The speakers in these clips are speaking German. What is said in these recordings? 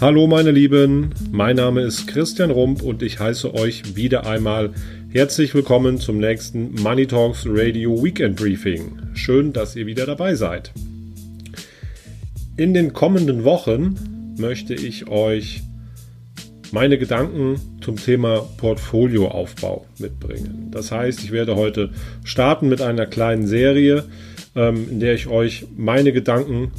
Hallo meine Lieben, mein Name ist Christian Rump und ich heiße euch wieder einmal herzlich willkommen zum nächsten Money Talks Radio Weekend Briefing. Schön, dass ihr wieder dabei seid. In den kommenden Wochen möchte ich euch meine Gedanken zum Thema Portfolioaufbau mitbringen. Das heißt, ich werde heute starten mit einer kleinen Serie, ähm, in der ich euch meine Gedanken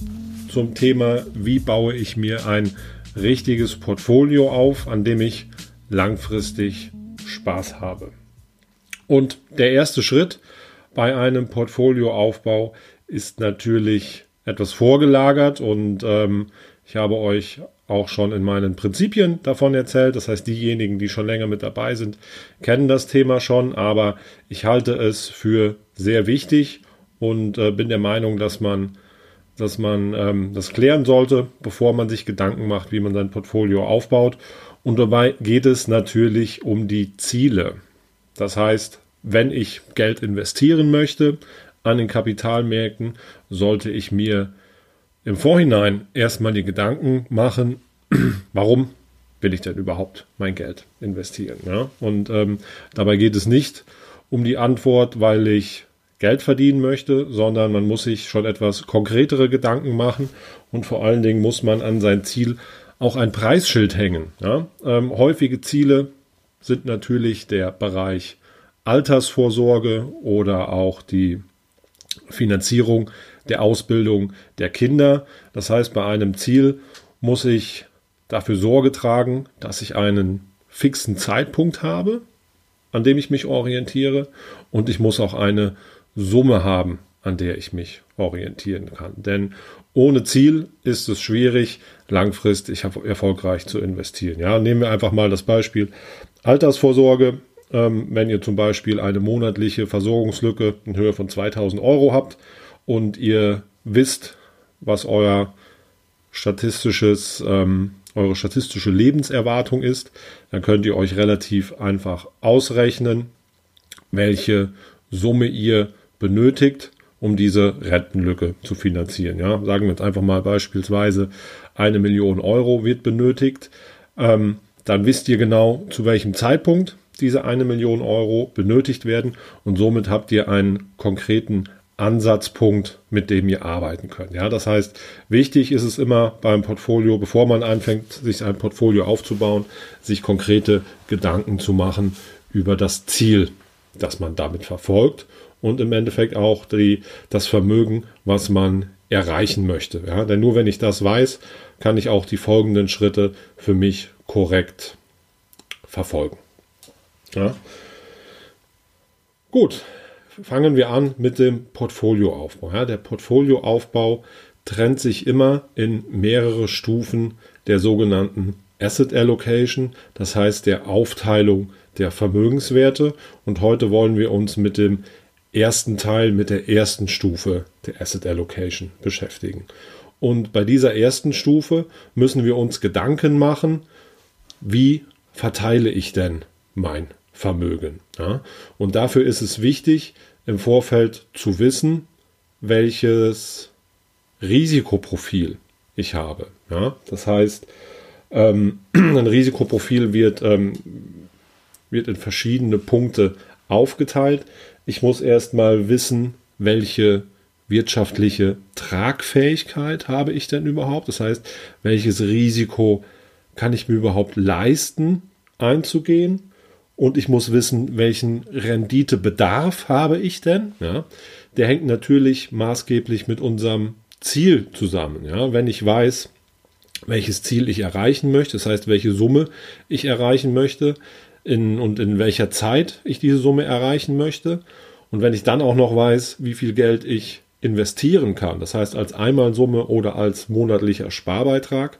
zum Thema, wie baue ich mir ein richtiges Portfolio auf, an dem ich langfristig Spaß habe. Und der erste Schritt bei einem Portfolioaufbau ist natürlich etwas vorgelagert und ähm, ich habe euch auch schon in meinen Prinzipien davon erzählt. Das heißt, diejenigen, die schon länger mit dabei sind, kennen das Thema schon, aber ich halte es für sehr wichtig und äh, bin der Meinung, dass man dass man ähm, das klären sollte, bevor man sich Gedanken macht, wie man sein Portfolio aufbaut. Und dabei geht es natürlich um die Ziele. Das heißt, wenn ich Geld investieren möchte an den Kapitalmärkten, sollte ich mir im Vorhinein erstmal die Gedanken machen, warum will ich denn überhaupt mein Geld investieren? Ja? Und ähm, dabei geht es nicht um die Antwort, weil ich Geld verdienen möchte, sondern man muss sich schon etwas konkretere Gedanken machen und vor allen Dingen muss man an sein Ziel auch ein Preisschild hängen. Ja? Ähm, häufige Ziele sind natürlich der Bereich Altersvorsorge oder auch die Finanzierung der Ausbildung der Kinder. Das heißt, bei einem Ziel muss ich dafür Sorge tragen, dass ich einen fixen Zeitpunkt habe, an dem ich mich orientiere und ich muss auch eine Summe haben, an der ich mich orientieren kann. Denn ohne Ziel ist es schwierig, langfristig erfolgreich zu investieren. Ja, nehmen wir einfach mal das Beispiel Altersvorsorge. Ähm, wenn ihr zum Beispiel eine monatliche Versorgungslücke in Höhe von 2000 Euro habt und ihr wisst, was euer statistisches, ähm, eure statistische Lebenserwartung ist, dann könnt ihr euch relativ einfach ausrechnen, welche Summe ihr benötigt, um diese Rentenlücke zu finanzieren. Ja, sagen wir jetzt einfach mal beispielsweise eine Million Euro wird benötigt. Ähm, dann wisst ihr genau, zu welchem Zeitpunkt diese eine Million Euro benötigt werden und somit habt ihr einen konkreten Ansatzpunkt, mit dem ihr arbeiten könnt. Ja, das heißt, wichtig ist es immer beim Portfolio, bevor man anfängt, sich ein Portfolio aufzubauen, sich konkrete Gedanken zu machen über das Ziel, das man damit verfolgt und im Endeffekt auch die, das Vermögen, was man erreichen möchte. Ja? Denn nur wenn ich das weiß, kann ich auch die folgenden Schritte für mich korrekt verfolgen. Ja? Gut, fangen wir an mit dem Portfolioaufbau. Ja? Der Portfolioaufbau trennt sich immer in mehrere Stufen der sogenannten Asset Allocation, das heißt der Aufteilung der Vermögenswerte. Und heute wollen wir uns mit dem ersten Teil mit der ersten Stufe der Asset Allocation beschäftigen. Und bei dieser ersten Stufe müssen wir uns Gedanken machen, wie verteile ich denn mein Vermögen. Ja? Und dafür ist es wichtig, im Vorfeld zu wissen, welches Risikoprofil ich habe. Ja? Das heißt, ähm, ein Risikoprofil wird, ähm, wird in verschiedene Punkte aufgeteilt. Ich muss erstmal wissen, welche wirtschaftliche Tragfähigkeit habe ich denn überhaupt? Das heißt, welches Risiko kann ich mir überhaupt leisten einzugehen? Und ich muss wissen, welchen Renditebedarf habe ich denn? Ja, der hängt natürlich maßgeblich mit unserem Ziel zusammen. Ja, wenn ich weiß, welches Ziel ich erreichen möchte, das heißt, welche Summe ich erreichen möchte, in, und in welcher Zeit ich diese Summe erreichen möchte. Und wenn ich dann auch noch weiß, wie viel Geld ich investieren kann, das heißt als Einmalsumme oder als monatlicher Sparbeitrag,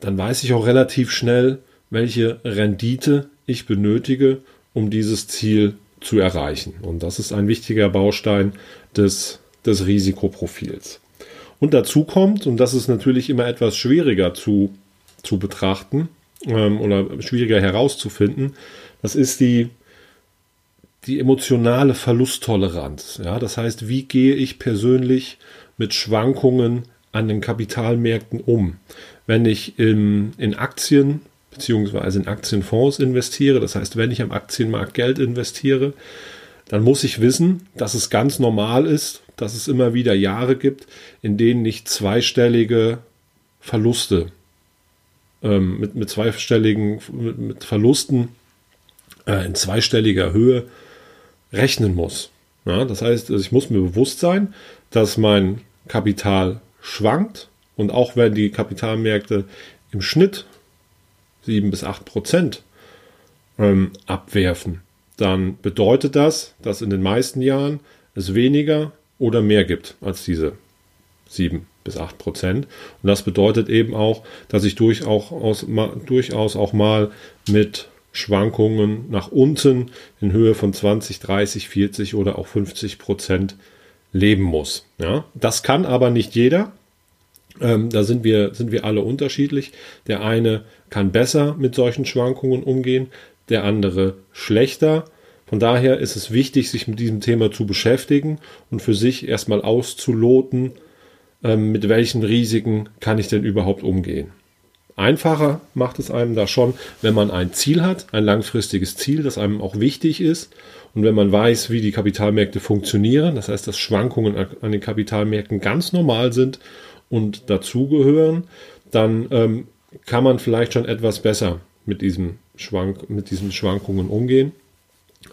dann weiß ich auch relativ schnell, welche Rendite ich benötige, um dieses Ziel zu erreichen. Und das ist ein wichtiger Baustein des, des Risikoprofils. Und dazu kommt, und das ist natürlich immer etwas schwieriger zu, zu betrachten, ähm, oder schwieriger herauszufinden, das ist die, die emotionale Verlusttoleranz. Ja, das heißt, wie gehe ich persönlich mit Schwankungen an den Kapitalmärkten um? Wenn ich in, in Aktien beziehungsweise in Aktienfonds investiere, das heißt, wenn ich am Aktienmarkt Geld investiere, dann muss ich wissen, dass es ganz normal ist, dass es immer wieder Jahre gibt, in denen ich zweistellige Verluste ähm, mit, mit zweistelligen mit, mit Verlusten äh, in zweistelliger Höhe rechnen muss. Ja, das heißt, ich muss mir bewusst sein, dass mein Kapital schwankt und auch wenn die Kapitalmärkte im Schnitt 7 bis 8 Prozent ähm, abwerfen, dann bedeutet das, dass in den meisten Jahren es weniger oder mehr gibt als diese 7 bis 8 Prozent. Und das bedeutet eben auch, dass ich durchaus, durchaus auch mal mit Schwankungen nach unten in Höhe von 20, 30, 40 oder auch 50 Prozent leben muss. Ja, das kann aber nicht jeder. Ähm, da sind wir, sind wir alle unterschiedlich. Der eine kann besser mit solchen Schwankungen umgehen, der andere schlechter. Von daher ist es wichtig, sich mit diesem Thema zu beschäftigen und für sich erstmal auszuloten, mit welchen Risiken kann ich denn überhaupt umgehen. Einfacher macht es einem da schon, wenn man ein Ziel hat, ein langfristiges Ziel, das einem auch wichtig ist. Und wenn man weiß, wie die Kapitalmärkte funktionieren, das heißt, dass Schwankungen an den Kapitalmärkten ganz normal sind und dazugehören, dann ähm, kann man vielleicht schon etwas besser mit, diesem Schwank, mit diesen Schwankungen umgehen.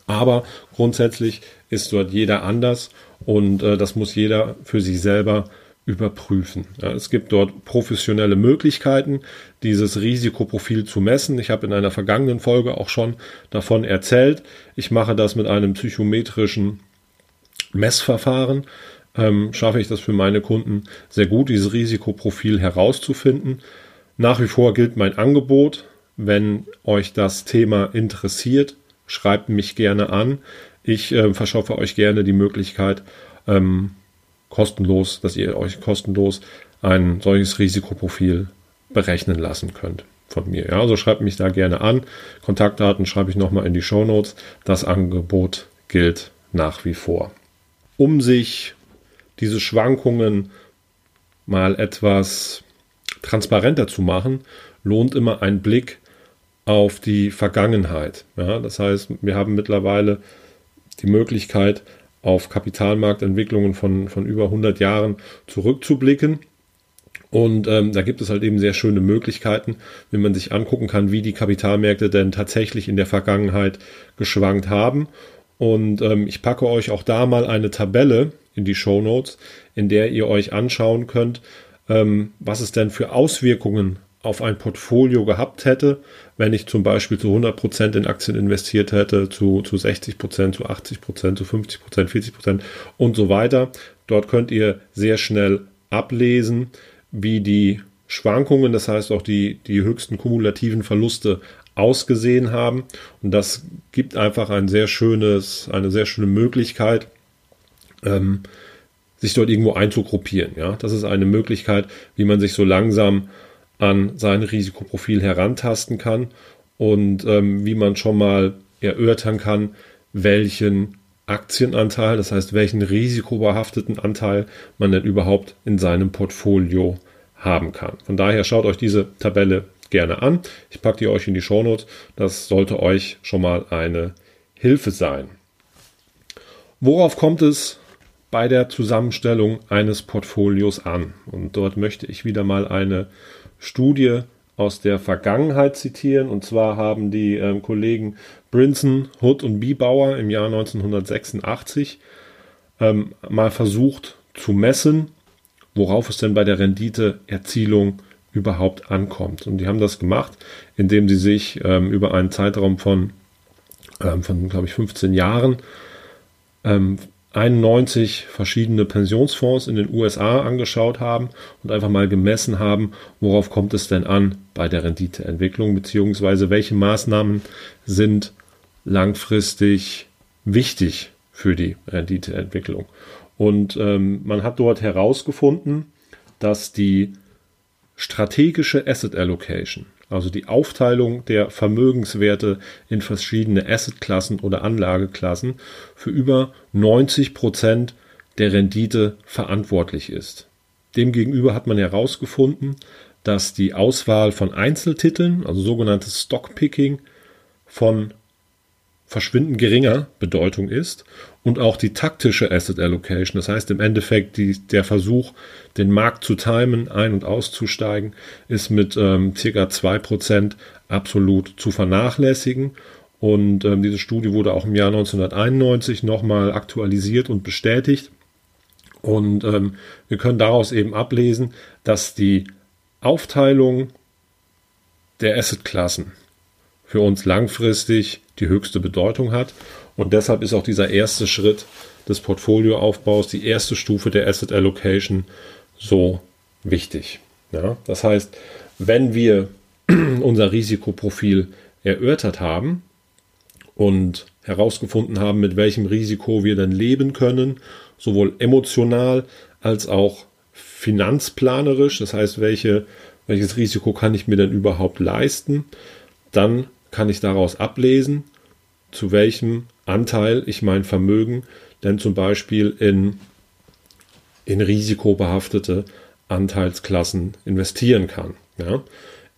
Aber grundsätzlich ist dort jeder anders und äh, das muss jeder für sich selber überprüfen. Ja, es gibt dort professionelle Möglichkeiten, dieses Risikoprofil zu messen. Ich habe in einer vergangenen Folge auch schon davon erzählt. Ich mache das mit einem psychometrischen Messverfahren. Ähm, schaffe ich das für meine Kunden sehr gut, dieses Risikoprofil herauszufinden. Nach wie vor gilt mein Angebot. Wenn euch das Thema interessiert, schreibt mich gerne an. Ich äh, verschaffe euch gerne die Möglichkeit, ähm, kostenlos, dass ihr euch kostenlos ein solches Risikoprofil berechnen lassen könnt von mir. Ja, also schreibt mich da gerne an. Kontaktdaten schreibe ich nochmal in die Show Notes. Das Angebot gilt nach wie vor. Um sich diese Schwankungen mal etwas transparenter zu machen, lohnt immer ein Blick auf die Vergangenheit. Ja, das heißt, wir haben mittlerweile die Möglichkeit, auf Kapitalmarktentwicklungen von, von über 100 Jahren zurückzublicken. Und ähm, da gibt es halt eben sehr schöne Möglichkeiten, wenn man sich angucken kann, wie die Kapitalmärkte denn tatsächlich in der Vergangenheit geschwankt haben. Und ähm, ich packe euch auch da mal eine Tabelle in die Show Notes, in der ihr euch anschauen könnt, ähm, was es denn für Auswirkungen auf ein Portfolio gehabt hätte, wenn ich zum Beispiel zu 100% in Aktien investiert hätte, zu, zu 60%, zu 80%, zu 50%, 40% und so weiter. Dort könnt ihr sehr schnell ablesen, wie die Schwankungen, das heißt auch die, die höchsten kumulativen Verluste ausgesehen haben. Und das gibt einfach ein sehr schönes, eine sehr schöne Möglichkeit, ähm, sich dort irgendwo einzugruppieren. Ja, das ist eine Möglichkeit, wie man sich so langsam an sein Risikoprofil herantasten kann und ähm, wie man schon mal erörtern kann, welchen Aktienanteil, das heißt welchen risikobehafteten Anteil man denn überhaupt in seinem Portfolio haben kann. Von daher schaut euch diese Tabelle gerne an. Ich packe die euch in die Shownotes. Das sollte euch schon mal eine Hilfe sein. Worauf kommt es bei der Zusammenstellung eines Portfolios an? Und dort möchte ich wieder mal eine Studie aus der Vergangenheit zitieren. Und zwar haben die ähm, Kollegen Brinson, Hood und Biebauer im Jahr 1986 ähm, mal versucht zu messen, worauf es denn bei der Renditeerzielung überhaupt ankommt. Und die haben das gemacht, indem sie sich ähm, über einen Zeitraum von, ähm, von glaube ich, 15 Jahren ähm, 91 verschiedene Pensionsfonds in den USA angeschaut haben und einfach mal gemessen haben, worauf kommt es denn an bei der Renditeentwicklung, beziehungsweise welche Maßnahmen sind langfristig wichtig für die Renditeentwicklung. Und ähm, man hat dort herausgefunden, dass die strategische Asset Allocation also die Aufteilung der Vermögenswerte in verschiedene Assetklassen oder Anlageklassen, für über 90 Prozent der Rendite verantwortlich ist. Demgegenüber hat man herausgefunden, dass die Auswahl von Einzeltiteln, also sogenanntes Stockpicking, von verschwindend geringer Bedeutung ist und auch die taktische Asset Allocation, das heißt im Endeffekt die, der Versuch, den Markt zu timen, ein- und auszusteigen, ist mit ähm, ca. 2% absolut zu vernachlässigen. Und ähm, diese Studie wurde auch im Jahr 1991 nochmal aktualisiert und bestätigt. Und ähm, wir können daraus eben ablesen, dass die Aufteilung der Assetklassen für uns langfristig die höchste Bedeutung hat. Und deshalb ist auch dieser erste Schritt des Portfolioaufbaus, die erste Stufe der Asset Allocation so wichtig. Ja, das heißt, wenn wir unser Risikoprofil erörtert haben und herausgefunden haben, mit welchem Risiko wir dann leben können, sowohl emotional als auch finanzplanerisch, das heißt, welche, welches Risiko kann ich mir denn überhaupt leisten, dann kann ich daraus ablesen, zu welchem Anteil ich mein Vermögen denn zum Beispiel in, in risikobehaftete Anteilsklassen investieren kann. Ja.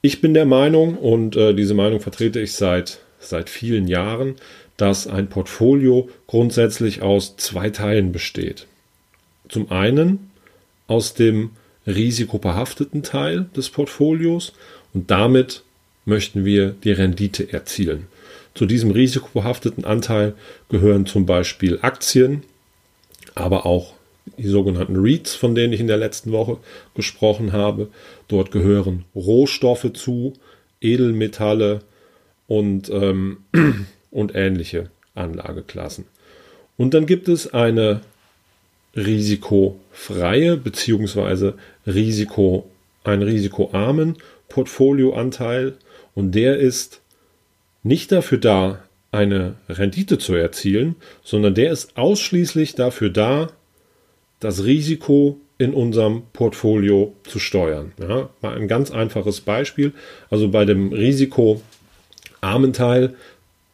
Ich bin der Meinung, und äh, diese Meinung vertrete ich seit, seit vielen Jahren, dass ein Portfolio grundsätzlich aus zwei Teilen besteht. Zum einen aus dem risikobehafteten Teil des Portfolios und damit möchten wir die Rendite erzielen. Zu diesem risikobehafteten Anteil gehören zum Beispiel Aktien, aber auch die sogenannten REITs, von denen ich in der letzten Woche gesprochen habe. Dort gehören Rohstoffe zu, Edelmetalle und, ähm, und ähnliche Anlageklassen. Und dann gibt es eine risikofreie bzw. Risiko, einen risikoarmen Portfolioanteil und der ist nicht dafür da, eine Rendite zu erzielen, sondern der ist ausschließlich dafür da, das Risiko in unserem Portfolio zu steuern. Ja, mal ein ganz einfaches Beispiel. Also bei dem risikoarmen Teil,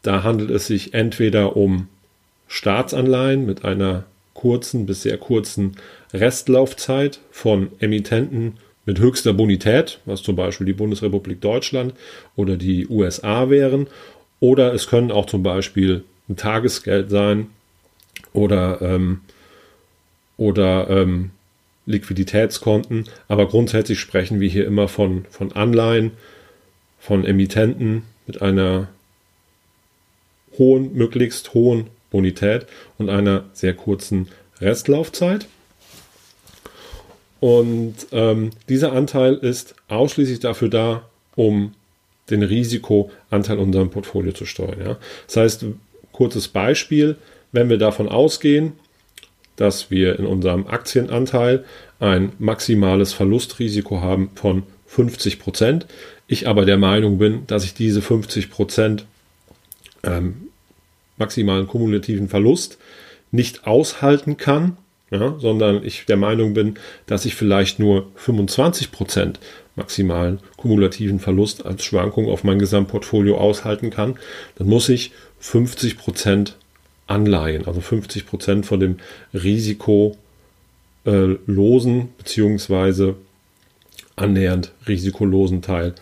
da handelt es sich entweder um Staatsanleihen mit einer kurzen bis sehr kurzen Restlaufzeit von Emittenten mit höchster Bonität, was zum Beispiel die Bundesrepublik Deutschland oder die USA wären. Oder es können auch zum Beispiel ein Tagesgeld sein oder, ähm, oder ähm, Liquiditätskonten. Aber grundsätzlich sprechen wir hier immer von, von Anleihen, von Emittenten mit einer hohen, möglichst hohen Bonität und einer sehr kurzen Restlaufzeit. Und ähm, dieser Anteil ist ausschließlich dafür da, um den Risikoanteil unserem Portfolio zu steuern. Ja. Das heißt, kurzes Beispiel, wenn wir davon ausgehen, dass wir in unserem Aktienanteil ein maximales Verlustrisiko haben von 50 Prozent, ich aber der Meinung bin, dass ich diese 50 Prozent ähm, maximalen kumulativen Verlust nicht aushalten kann, ja, sondern ich der Meinung bin, dass ich vielleicht nur 25 Prozent maximalen kumulativen Verlust als Schwankung auf mein Gesamtportfolio aushalten kann, dann muss ich 50 Prozent Anleihen, also 50 Prozent von dem risikolosen äh, beziehungsweise annähernd risikolosen Teil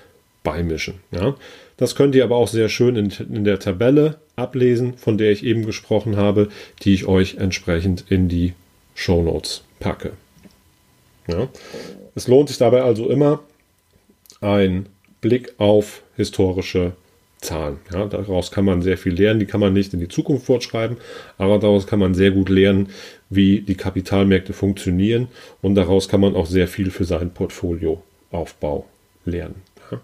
beimischen. Ja. Das könnt ihr aber auch sehr schön in, in der Tabelle ablesen, von der ich eben gesprochen habe, die ich euch entsprechend in die Show Notes packe. Ja. Es lohnt sich dabei also immer ein Blick auf historische Zahlen. Ja, daraus kann man sehr viel lernen. Die kann man nicht in die Zukunft fortschreiben, aber daraus kann man sehr gut lernen, wie die Kapitalmärkte funktionieren und daraus kann man auch sehr viel für seinen Portfolioaufbau lernen. Ja.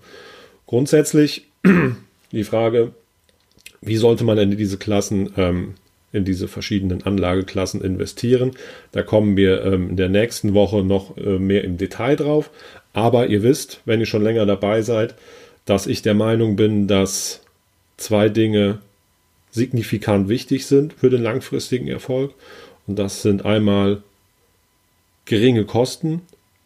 Grundsätzlich die Frage, wie sollte man denn diese Klassen ähm, in diese verschiedenen Anlageklassen investieren. Da kommen wir ähm, in der nächsten Woche noch äh, mehr im Detail drauf. Aber ihr wisst, wenn ihr schon länger dabei seid, dass ich der Meinung bin, dass zwei Dinge signifikant wichtig sind für den langfristigen Erfolg. Und das sind einmal geringe Kosten,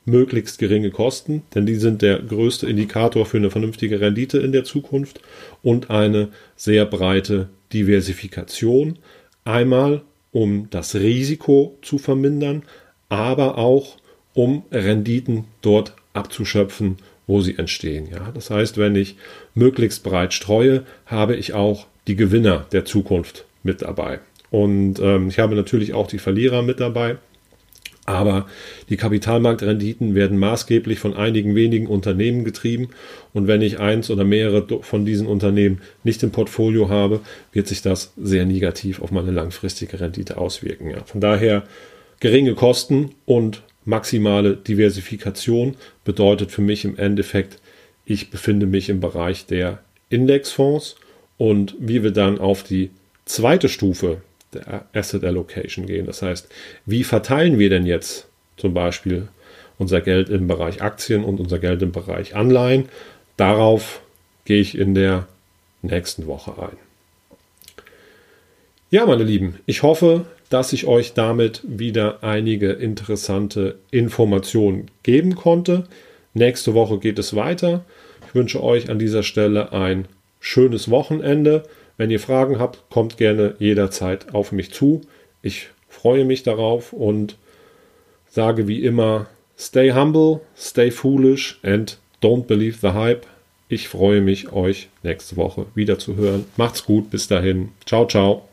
möglichst geringe Kosten, denn die sind der größte Indikator für eine vernünftige Rendite in der Zukunft und eine sehr breite Diversifikation. Einmal, um das Risiko zu vermindern, aber auch, um Renditen dort abzuschöpfen, wo sie entstehen. Ja, das heißt, wenn ich möglichst breit streue, habe ich auch die Gewinner der Zukunft mit dabei. Und ähm, ich habe natürlich auch die Verlierer mit dabei. Aber die Kapitalmarktrenditen werden maßgeblich von einigen wenigen Unternehmen getrieben. Und wenn ich eins oder mehrere von diesen Unternehmen nicht im Portfolio habe, wird sich das sehr negativ auf meine langfristige Rendite auswirken. Ja. Von daher geringe Kosten und maximale Diversifikation bedeutet für mich im Endeffekt, ich befinde mich im Bereich der Indexfonds und wie wir dann auf die zweite Stufe der Asset Allocation gehen. Das heißt, wie verteilen wir denn jetzt zum Beispiel unser Geld im Bereich Aktien und unser Geld im Bereich Anleihen? Darauf gehe ich in der nächsten Woche ein. Ja, meine Lieben, ich hoffe, dass ich euch damit wieder einige interessante Informationen geben konnte. Nächste Woche geht es weiter. Ich wünsche euch an dieser Stelle ein schönes Wochenende. Wenn ihr Fragen habt, kommt gerne jederzeit auf mich zu. Ich freue mich darauf und sage wie immer, stay humble, stay foolish and don't believe the hype. Ich freue mich, euch nächste Woche wieder zu hören. Macht's gut, bis dahin. Ciao, ciao.